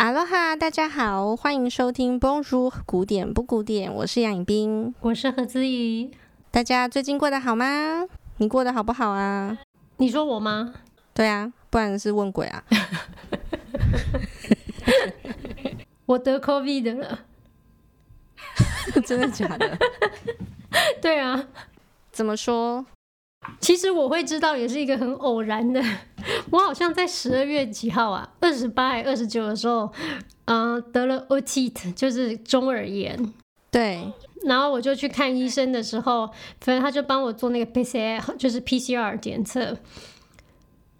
哈喽哈，大家好，欢迎收听 Bonjour 古典不古典，我是杨颖冰，我是何姿怡。大家最近过得好吗？你过得好不好啊？你说我吗？对啊，不然是问鬼啊。我得 COVID 了，真的假的？对啊，怎么说？其实我会知道也是一个很偶然的。我好像在十二月几号啊，二十八还二十九的时候，嗯、呃，得了 otite，就是中耳炎。对。然后我就去看医生的时候，反正他就帮我做那个 PCR，就是 PCR 检测。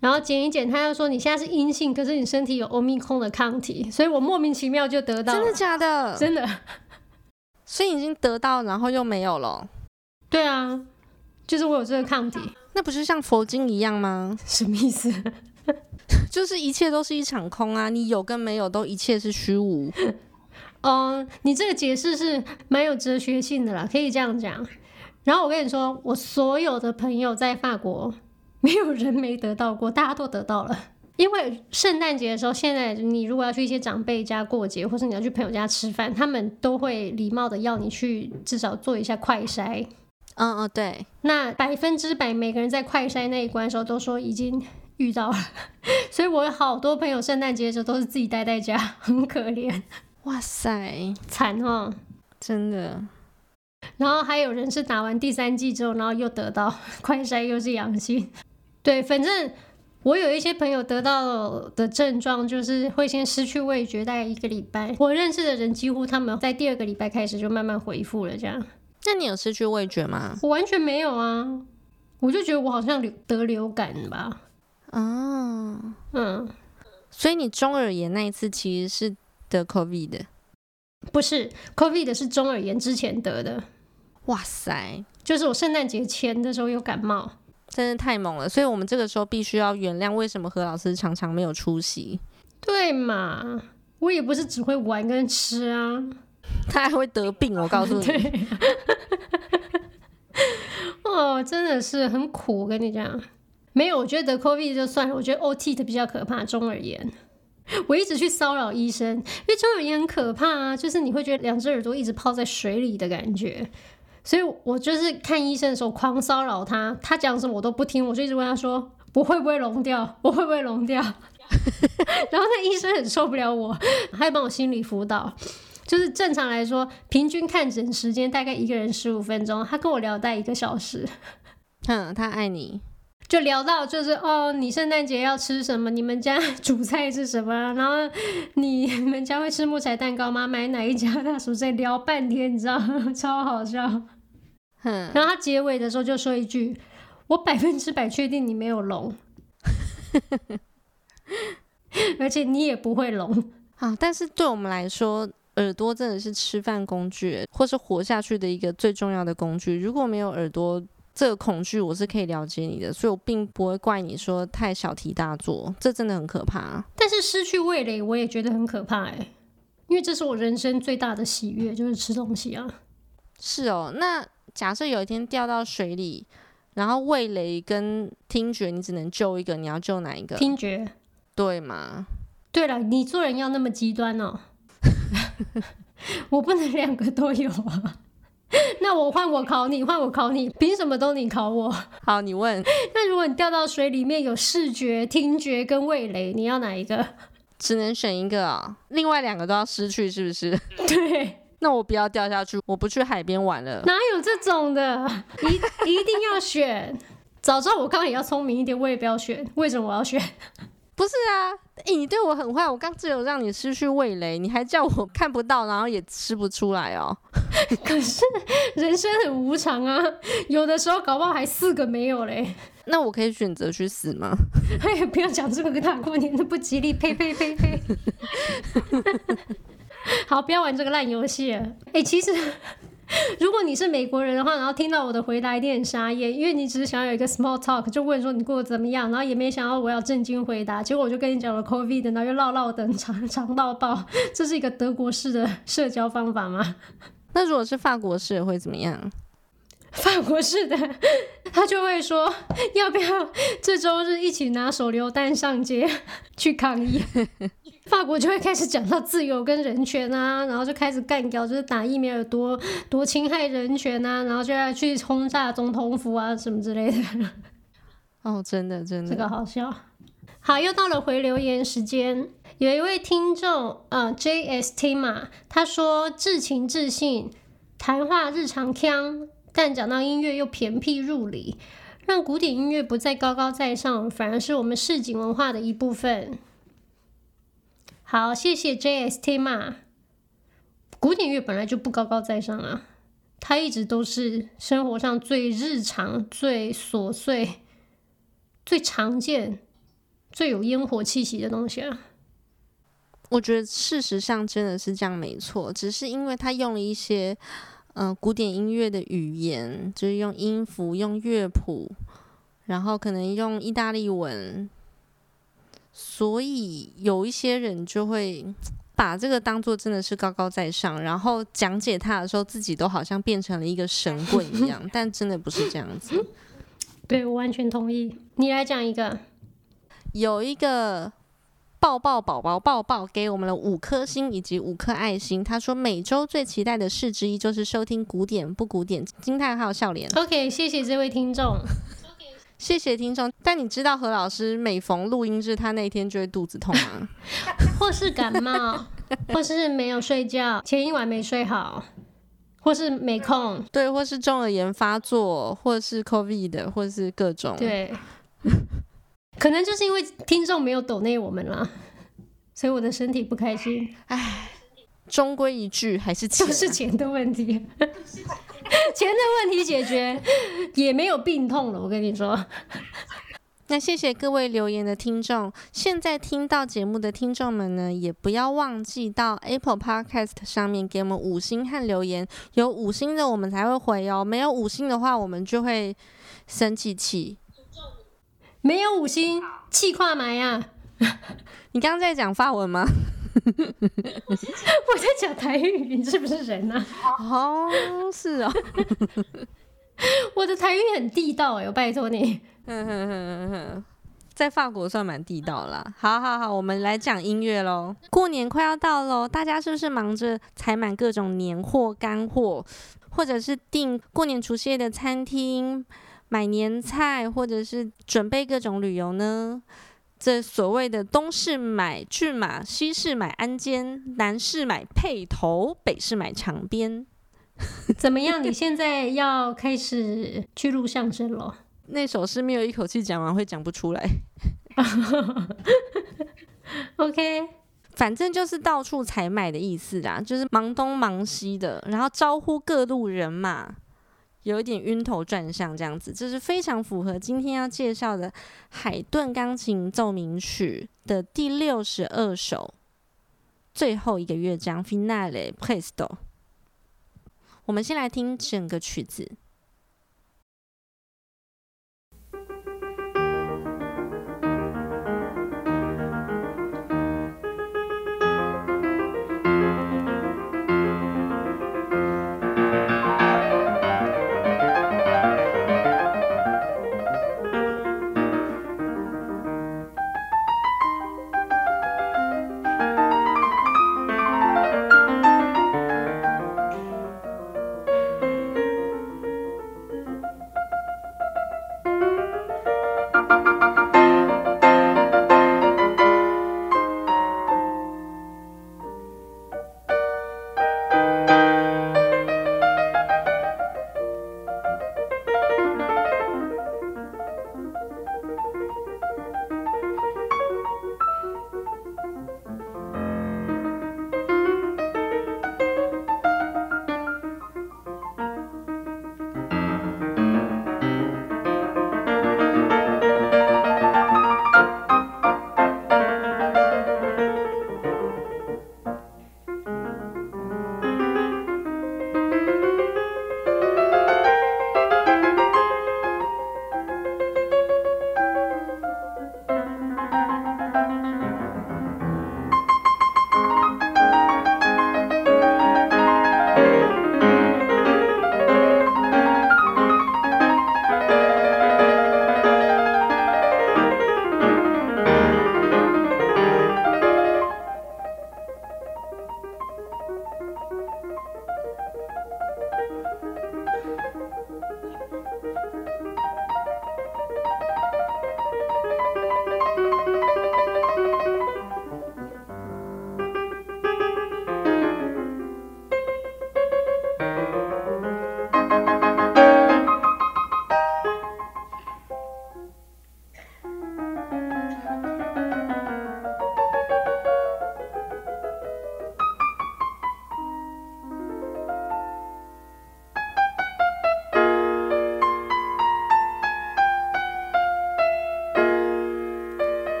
然后检一检，他又说你现在是阴性，可是你身体有 Omicron 的抗体，所以我莫名其妙就得到了。真的假的？真的。所以已经得到，然后又没有了。对啊。就是我有这个抗体，那不是像佛经一样吗？什么意思？就是一切都是一场空啊！你有跟没有都一切是虚无。嗯，你这个解释是蛮有哲学性的啦，可以这样讲。然后我跟你说，我所有的朋友在法国，没有人没得到过，大家都得到了。因为圣诞节的时候，现在你如果要去一些长辈家过节，或是你要去朋友家吃饭，他们都会礼貌的要你去至少做一下快筛。嗯嗯，对，那百分之百每个人在快筛那一关的时候都说已经遇到了，所以我有好多朋友圣诞节的时候都是自己待在家，很可怜。哇塞，惨哦，真的。然后还有人是打完第三剂之后，然后又得到快筛又是阳性。对，反正我有一些朋友得到的症状就是会先失去味觉，大概一个礼拜。我认识的人几乎他们在第二个礼拜开始就慢慢恢复了，这样。那你有失去味觉吗？我完全没有啊，我就觉得我好像流得流感吧。哦，嗯，所以你中耳炎那一次其实是得 COVID 的？不是，COVID 的是中耳炎之前得的。哇塞，就是我圣诞节前的时候有感冒，真的太猛了。所以我们这个时候必须要原谅为什么何老师常常没有出席。对嘛，我也不是只会玩跟吃啊。他还会得病，我告诉你。哦，真的是很苦，我跟你讲。没有，我觉得得 COVID 就算了，我觉得 O T 的比较可怕，中耳炎。我一直去骚扰医生，因为中耳炎很可怕啊，就是你会觉得两只耳朵一直泡在水里的感觉。所以我就是看医生的时候狂骚扰他，他讲什么我都不听，我就一直问他说：“我会不会聋掉？我会不会聋掉？” 然后那医生很受不了我，还帮我心理辅导。就是正常来说，平均看诊时间大概一个人十五分钟。他跟我聊待一个小时，哼，他爱你，就聊到就是哦，你圣诞节要吃什么？你们家 主菜是什么？然后你们家会吃木材蛋糕吗？买哪一家大薯在？聊半天，你知道？超好笑。嗯，然后他结尾的时候就说一句：“我百分之百确定你没有聋，而且你也不会聋啊。”但是对我们来说，耳朵真的是吃饭工具，或是活下去的一个最重要的工具。如果没有耳朵，这个恐惧我是可以了解你的，所以我并不会怪你说太小题大做，这真的很可怕。但是失去味蕾，我也觉得很可怕哎，因为这是我人生最大的喜悦，就是吃东西啊。是哦，那假设有一天掉到水里，然后味蕾跟听觉你只能救一个，你要救哪一个？听觉，对吗？对了，你做人要那么极端哦。我不能两个都有啊！那我换我考你，换我考你，凭什么都你考我？好，你问。那如果你掉到水里面有视觉、听觉跟味蕾，你要哪一个？只能选一个啊，另外两个都要失去，是不是？对。那我不要掉下去，我不去海边玩了。哪有这种的？一一定要选。早知道我刚刚也要聪明一点，我也不要选。为什么我要选？不是啊，欸、你对我很坏，我刚只有让你失去味蕾，你还叫我看不到，然后也吃不出来哦。可是人生很无常啊，有的时候搞不好还四个没有嘞。那我可以选择去死吗？哎，不要讲这么个大过年的不吉利，呸呸呸呸。好，不要玩这个烂游戏。哎、欸，其实。如果你是美国人的话，然后听到我的回答一定很傻眼，因为你只是想要有一个 small talk，就问说你过得怎么样，然后也没想到我要震惊回答，结果我就跟你讲了 COVID，然后又唠唠等长长到爆，这是一个德国式的社交方法吗？那如果是法国式会怎么样？法国式的，他就会说要不要这周日一起拿手榴弹上街去抗议。法国就会开始讲到自由跟人权啊，然后就开始干掉，就是打疫苗有多多侵害人权啊，然后就要去轰炸总统府啊什么之类的。哦，真的真的，这个好笑。好，又到了回留言时间，有一位听众呃，JST 嘛，他说至情至性，谈话日常腔，但讲到音乐又偏僻入里，让古典音乐不再高高在上，反而是我们市井文化的一部分。好，谢谢 JST 嘛。古典乐本来就不高高在上啊，它一直都是生活上最日常、最琐碎、最常见、最有烟火气息的东西啊。我觉得事实上真的是这样，没错。只是因为他用了一些嗯、呃、古典音乐的语言，就是用音符、用乐谱，然后可能用意大利文。所以有一些人就会把这个当做真的是高高在上，然后讲解他的时候，自己都好像变成了一个神棍一样，但真的不是这样子。对，我完全同意。你来讲一个，有一个抱抱宝宝抱抱给我们了五颗星以及五颗爱心。他说每周最期待的事之一就是收听古典不古典惊叹号笑脸。OK，谢谢这位听众。谢谢听众，但你知道何老师每逢录音日，他那天就会肚子痛吗？或是感冒，或是没有睡觉，前一晚没睡好，或是没空，对，或是中耳炎发作，或是 COVID 的，或是各种，对，可能就是因为听众没有抖内我们了，所以我的身体不开心。唉，终归一句，还是钱，就是钱的问题。钱的问题解决，也没有病痛了。我跟你说，那谢谢各位留言的听众。现在听到节目的听众们呢，也不要忘记到 Apple Podcast 上面给我们五星和留言。有五星的我们才会回哦，没有五星的话，我们就会生气气。没有五星，气跨埋呀！你刚刚在讲法文吗？我在讲台语，你是不是人啊？哦，是哦。我的台语很地道哎，我拜托你。在法国算蛮地道啦。好好好，我们来讲音乐喽。过年快要到喽，大家是不是忙着采买各种年货、干货，或者是订过年除夕夜的餐厅、买年菜，或者是准备各种旅游呢？这所谓的东市买骏马，西市买鞍鞯，南市买辔头，北市买长鞭，怎么样？你现在要开始去录相声了？那首诗没有一口气讲完会讲不出来。OK，反正就是到处采买的意思啦，就是忙东忙西的，然后招呼各路人马。有一点晕头转向这样子，这是非常符合今天要介绍的海顿钢琴奏鸣曲的第六十二首，最后一个乐章 Finale Presto。我们先来听整个曲子。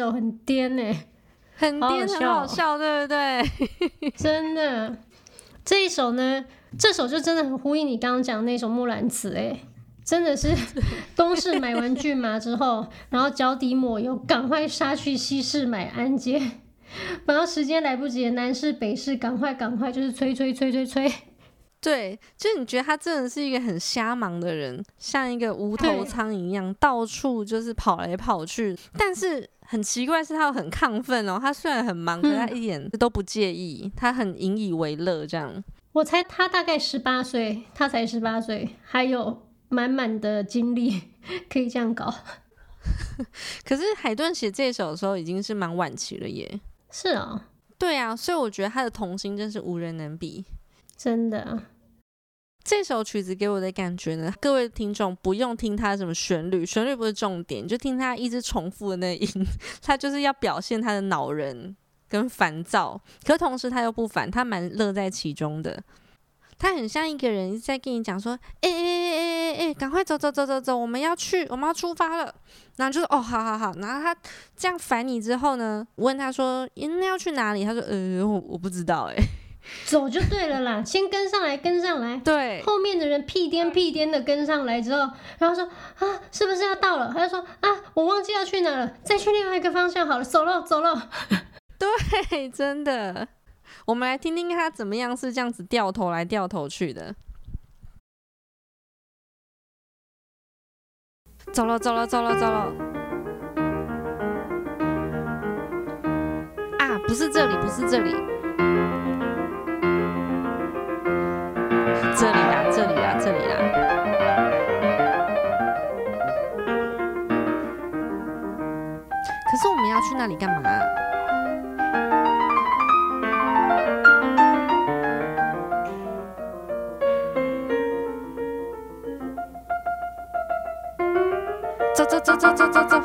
这一首很颠哎，很颠，很好笑，对不对？真的，这一首呢，这首就真的很呼应你刚刚讲的那首《木兰辞》哎，真的是 东市买完骏马之后，然后脚底抹油，赶快杀去西市买鞍鞯，然后时间来不及，南市北市赶快赶快，就是催催催催催。对，就你觉得他真的是一个很瞎忙的人，像一个无头苍蝇一样，到处就是跑来跑去。但是很奇怪是，他很亢奋哦。他虽然很忙，可他一点都不介意，嗯、他很引以为乐。这样，我猜他大概十八岁，他才十八岁，还有满满的精力可以这样搞。可是海顿写这首的时候已经是蛮晚期了耶。是啊、哦，对啊，所以我觉得他的童心真是无人能比。真的，这首曲子给我的感觉呢，各位听众不用听它什么旋律，旋律不是重点，就听它一直重复的那音，它就是要表现他的恼人跟烦躁，可同时他又不烦，他蛮乐在其中的。他很像一个人在跟你讲说：“哎哎哎哎哎，赶快走走走走走，我们要去，我们要出发了。”然后就说：“哦，好好好。”然后他这样烦你之后呢，问他说：“那要去哪里？”他说：“呃，我我不知道。”哎。走就对了啦，先跟上来，跟上来。对，后面的人屁颠屁颠的跟上来之后，然后说啊，是不是要到了？他就说啊，我忘记要去哪了，再去另外一个方向好了，走了走了。对，真的。我们来听听他怎么样是这样子掉头来掉头去的。走了走了走了走了。啊，不是这里，不是这里。这里啦，这里啦，这里啦。可是我们要去那里干嘛？走走走走走走走。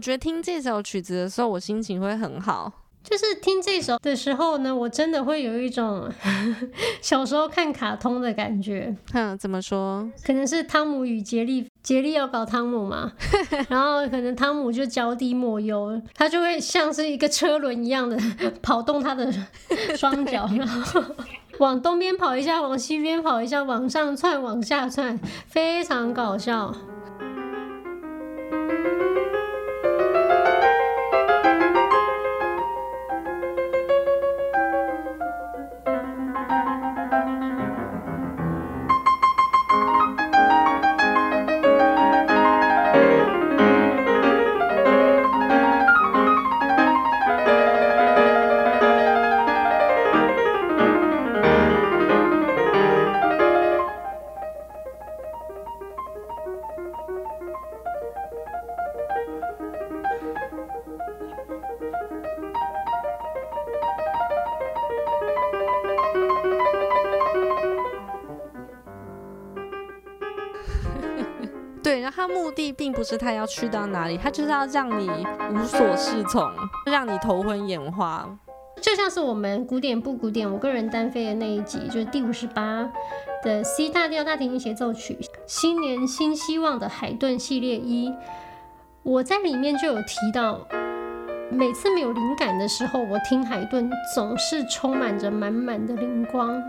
我觉得听这首曲子的时候，我心情会很好。就是听这首的时候呢，我真的会有一种 小时候看卡通的感觉。哼，怎么说？可能是汤姆与杰利，杰利要搞汤姆嘛，然后可能汤姆就脚底抹油，他就会像是一个车轮一样的跑动他的 双脚，然后往东边跑一下，往西边跑一下，往上窜，往下窜，非常搞笑。他目的并不是他要去到哪里，他就是要让你无所适从，让你头昏眼花。就像是我们古典不古典，我个人单飞的那一集，就是第五十八的 C 大调大提琴协奏曲《新年新希望》的海顿系列一，我在里面就有提到，每次没有灵感的时候，我听海顿总是充满着满满的灵光。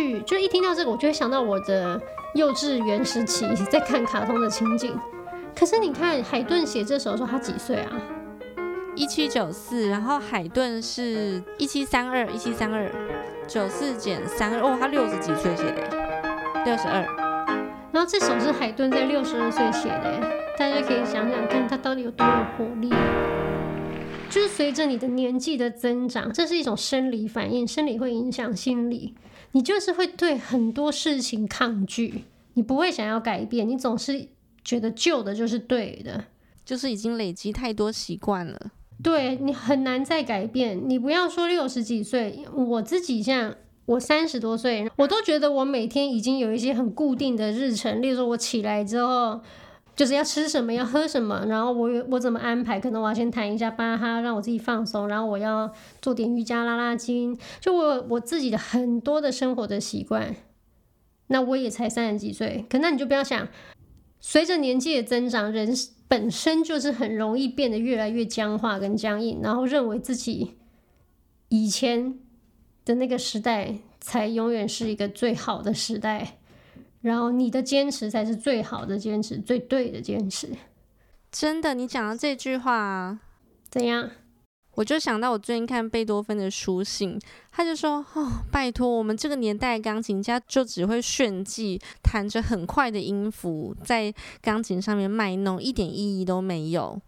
么逗趣，就一听到这个，我就会想到我的幼稚园时期 在看卡通的情景。可是你看海顿写这首的时候，他几岁啊？一七九四，然后海顿是一七三二，一七三二，九四减三二，哦，他六十几岁写的，六十二。然后这首是海顿在六十二岁写的，大家可以想想看，他到底有多有活力。就是随着你的年纪的增长，这是一种生理反应，生理会影响心理，你就是会对很多事情抗拒，你不会想要改变，你总是觉得旧的就是对的，就是已经累积太多习惯了，对，你很难再改变。你不要说六十几岁，我自己像我三十多岁，我都觉得我每天已经有一些很固定的日程，例如说我起来之后。就是要吃什么，要喝什么，然后我我怎么安排？可能我要先弹一下巴哈，让我自己放松，然后我要做点瑜伽、拉拉筋，就我我自己的很多的生活的习惯。那我也才三十几岁，可那你就不要想，随着年纪的增长，人本身就是很容易变得越来越僵化跟僵硬，然后认为自己以前的那个时代才永远是一个最好的时代。然后你的坚持才是最好的坚持，最对的坚持。真的，你讲的这句话怎样？我就想到我最近看贝多芬的书信，他就说：“哦，拜托，我们这个年代的钢琴家就只会炫技，弹着很快的音符，在钢琴上面卖弄，一点意义都没有。”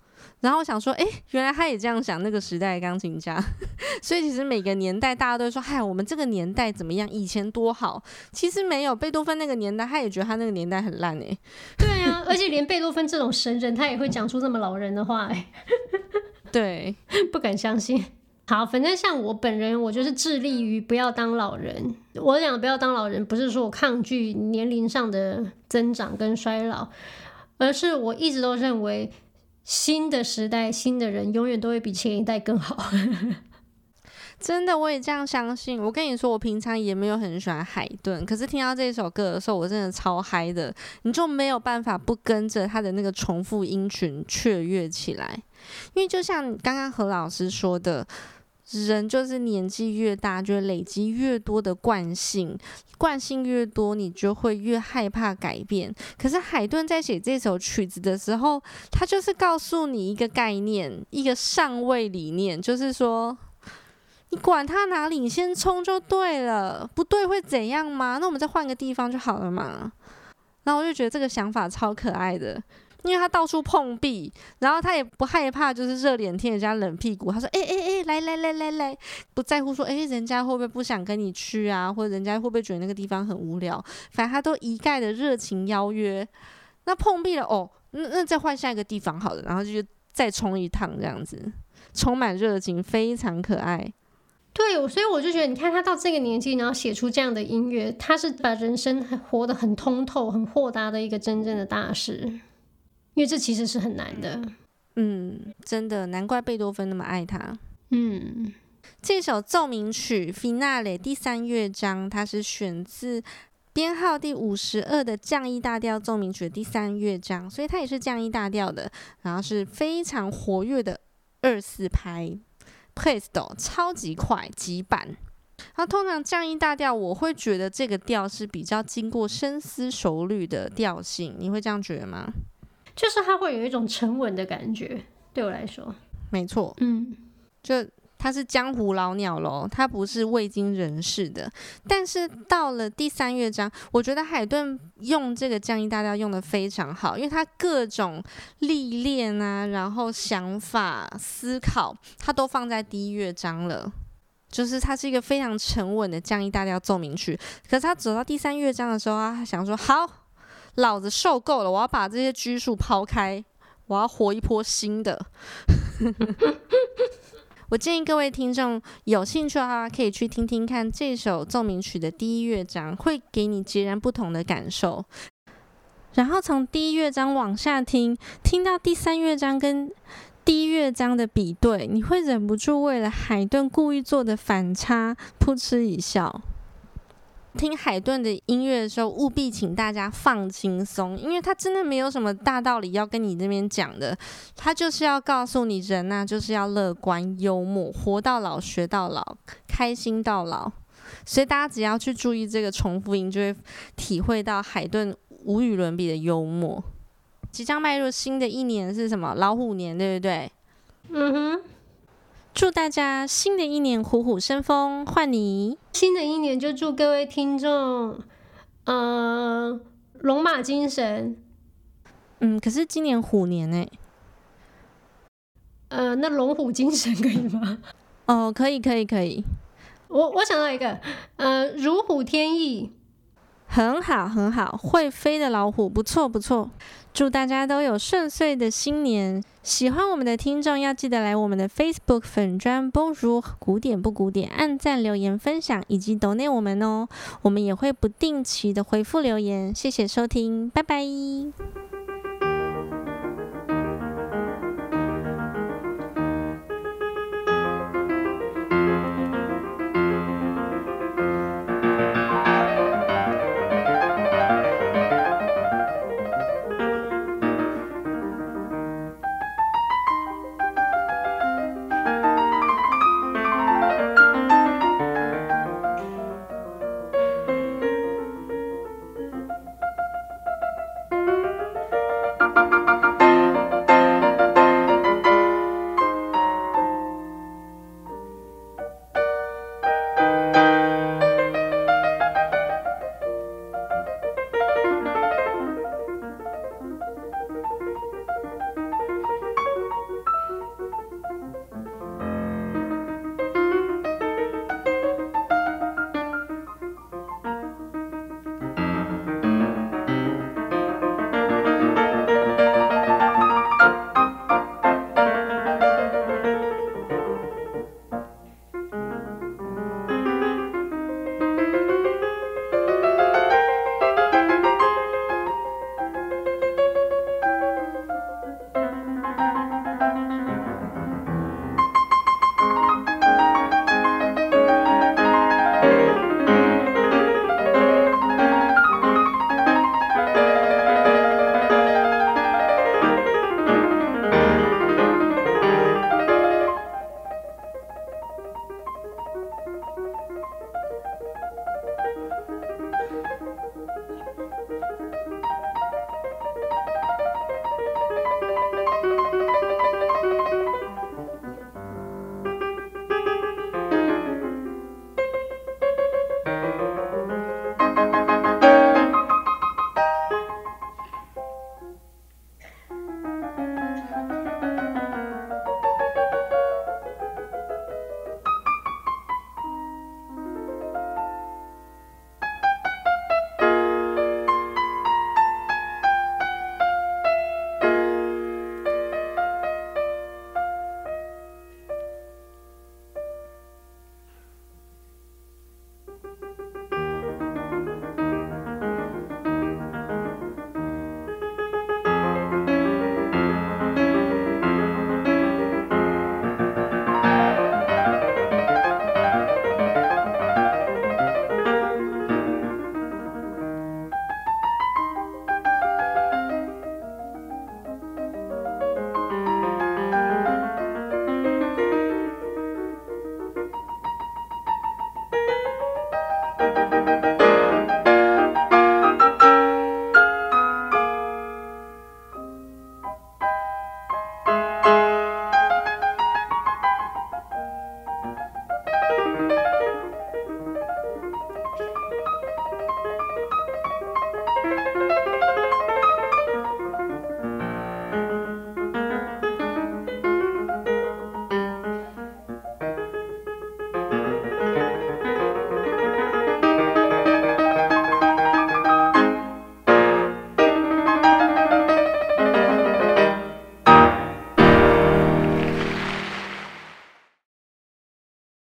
然后我想说，哎，原来他也这样想，那个时代的钢琴家。所以其实每个年代大家都会说，嗨，我们这个年代怎么样？以前多好。其实没有，贝多芬那个年代，他也觉得他那个年代很烂哎。对啊，而且连贝多芬这种神人，他也会讲出这么老人的话哎。对，不敢相信。好，反正像我本人，我就是致力于不要当老人。我讲不要当老人，不是说我抗拒年龄上的增长跟衰老，而是我一直都认为。新的时代，新的人永远都会比前一代更好。真的，我也这样相信。我跟你说，我平常也没有很喜欢海顿，可是听到这首歌的时候，我真的超嗨的。你就没有办法不跟着他的那个重复音群雀跃起来，因为就像刚刚何老师说的。人就是年纪越大，就累积越多的惯性，惯性越多，你就会越害怕改变。可是海顿在写这首曲子的时候，他就是告诉你一个概念，一个上位理念，就是说，你管他哪里，你先冲就对了，不对会怎样吗？那我们再换个地方就好了嘛。然后我就觉得这个想法超可爱的。因为他到处碰壁，然后他也不害怕，就是热脸贴人家冷屁股。他说：“哎哎哎，来来来来来，不在乎说，哎，人家会不会不想跟你去啊？或者人家会不会觉得那个地方很无聊？反正他都一概的热情邀约。那碰壁了哦，那那再换下一个地方好了，然后就再冲一趟这样子，充满热情，非常可爱。对，所以我就觉得，你看他到这个年纪，然后写出这样的音乐，他是把人生活得很通透、很豁达的一个真正的大师。”因为这其实是很难的，嗯，真的难怪贝多芬那么爱他。嗯，这首奏鸣曲 Finale 第三乐章，它是选自编号第五十二的降 E 大调奏鸣曲的第三乐章，所以它也是降 E 大调的，然后是非常活跃的二四拍，Presto 超级快急板。那通常降 E 大调，我会觉得这个调是比较经过深思熟虑的调性，你会这样觉得吗？就是它会有一种沉稳的感觉，对我来说，没错，嗯，就它是江湖老鸟喽，它不是未经人事的。但是到了第三乐章，我觉得海顿用这个降 E 大调用的非常好，因为他各种历练啊，然后想法、思考，他都放在第一乐章了。就是它是一个非常沉稳的降 E 大调奏鸣曲，可是他走到第三乐章的时候啊，他想说好。老子受够了！我要把这些拘束抛开，我要活一波新的。我建议各位听众有兴趣的话，可以去听听看这首奏鸣曲的第一乐章，会给你截然不同的感受。然后从第一乐章往下听，听到第三乐章跟第一乐章的比对，你会忍不住为了海顿故意做的反差，扑哧一笑。听海顿的音乐的时候，务必请大家放轻松，因为他真的没有什么大道理要跟你这边讲的，他就是要告诉你人呐、就是要乐观幽默，活到老学到老，开心到老。所以大家只要去注意这个重复音，就会体会到海顿无与伦比的幽默。即将迈入新的一年是什么？老虎年，对不对？嗯哼。祝大家新的一年虎虎生风，换你。新的一年就祝各位听众，呃，龙马精神。嗯，可是今年虎年呢？呃，那龙虎精神可以吗？哦，可以，可以，可以。我我想到一个，呃，如虎添翼，很好，很好，会飞的老虎，不错，不错。祝大家都有顺遂的新年！喜欢我们的听众要记得来我们的 Facebook 粉砖 b o n j o u 古典不古典，按赞、留言、分享以及 Donate 我们哦，我们也会不定期的回复留言。谢谢收听，拜拜。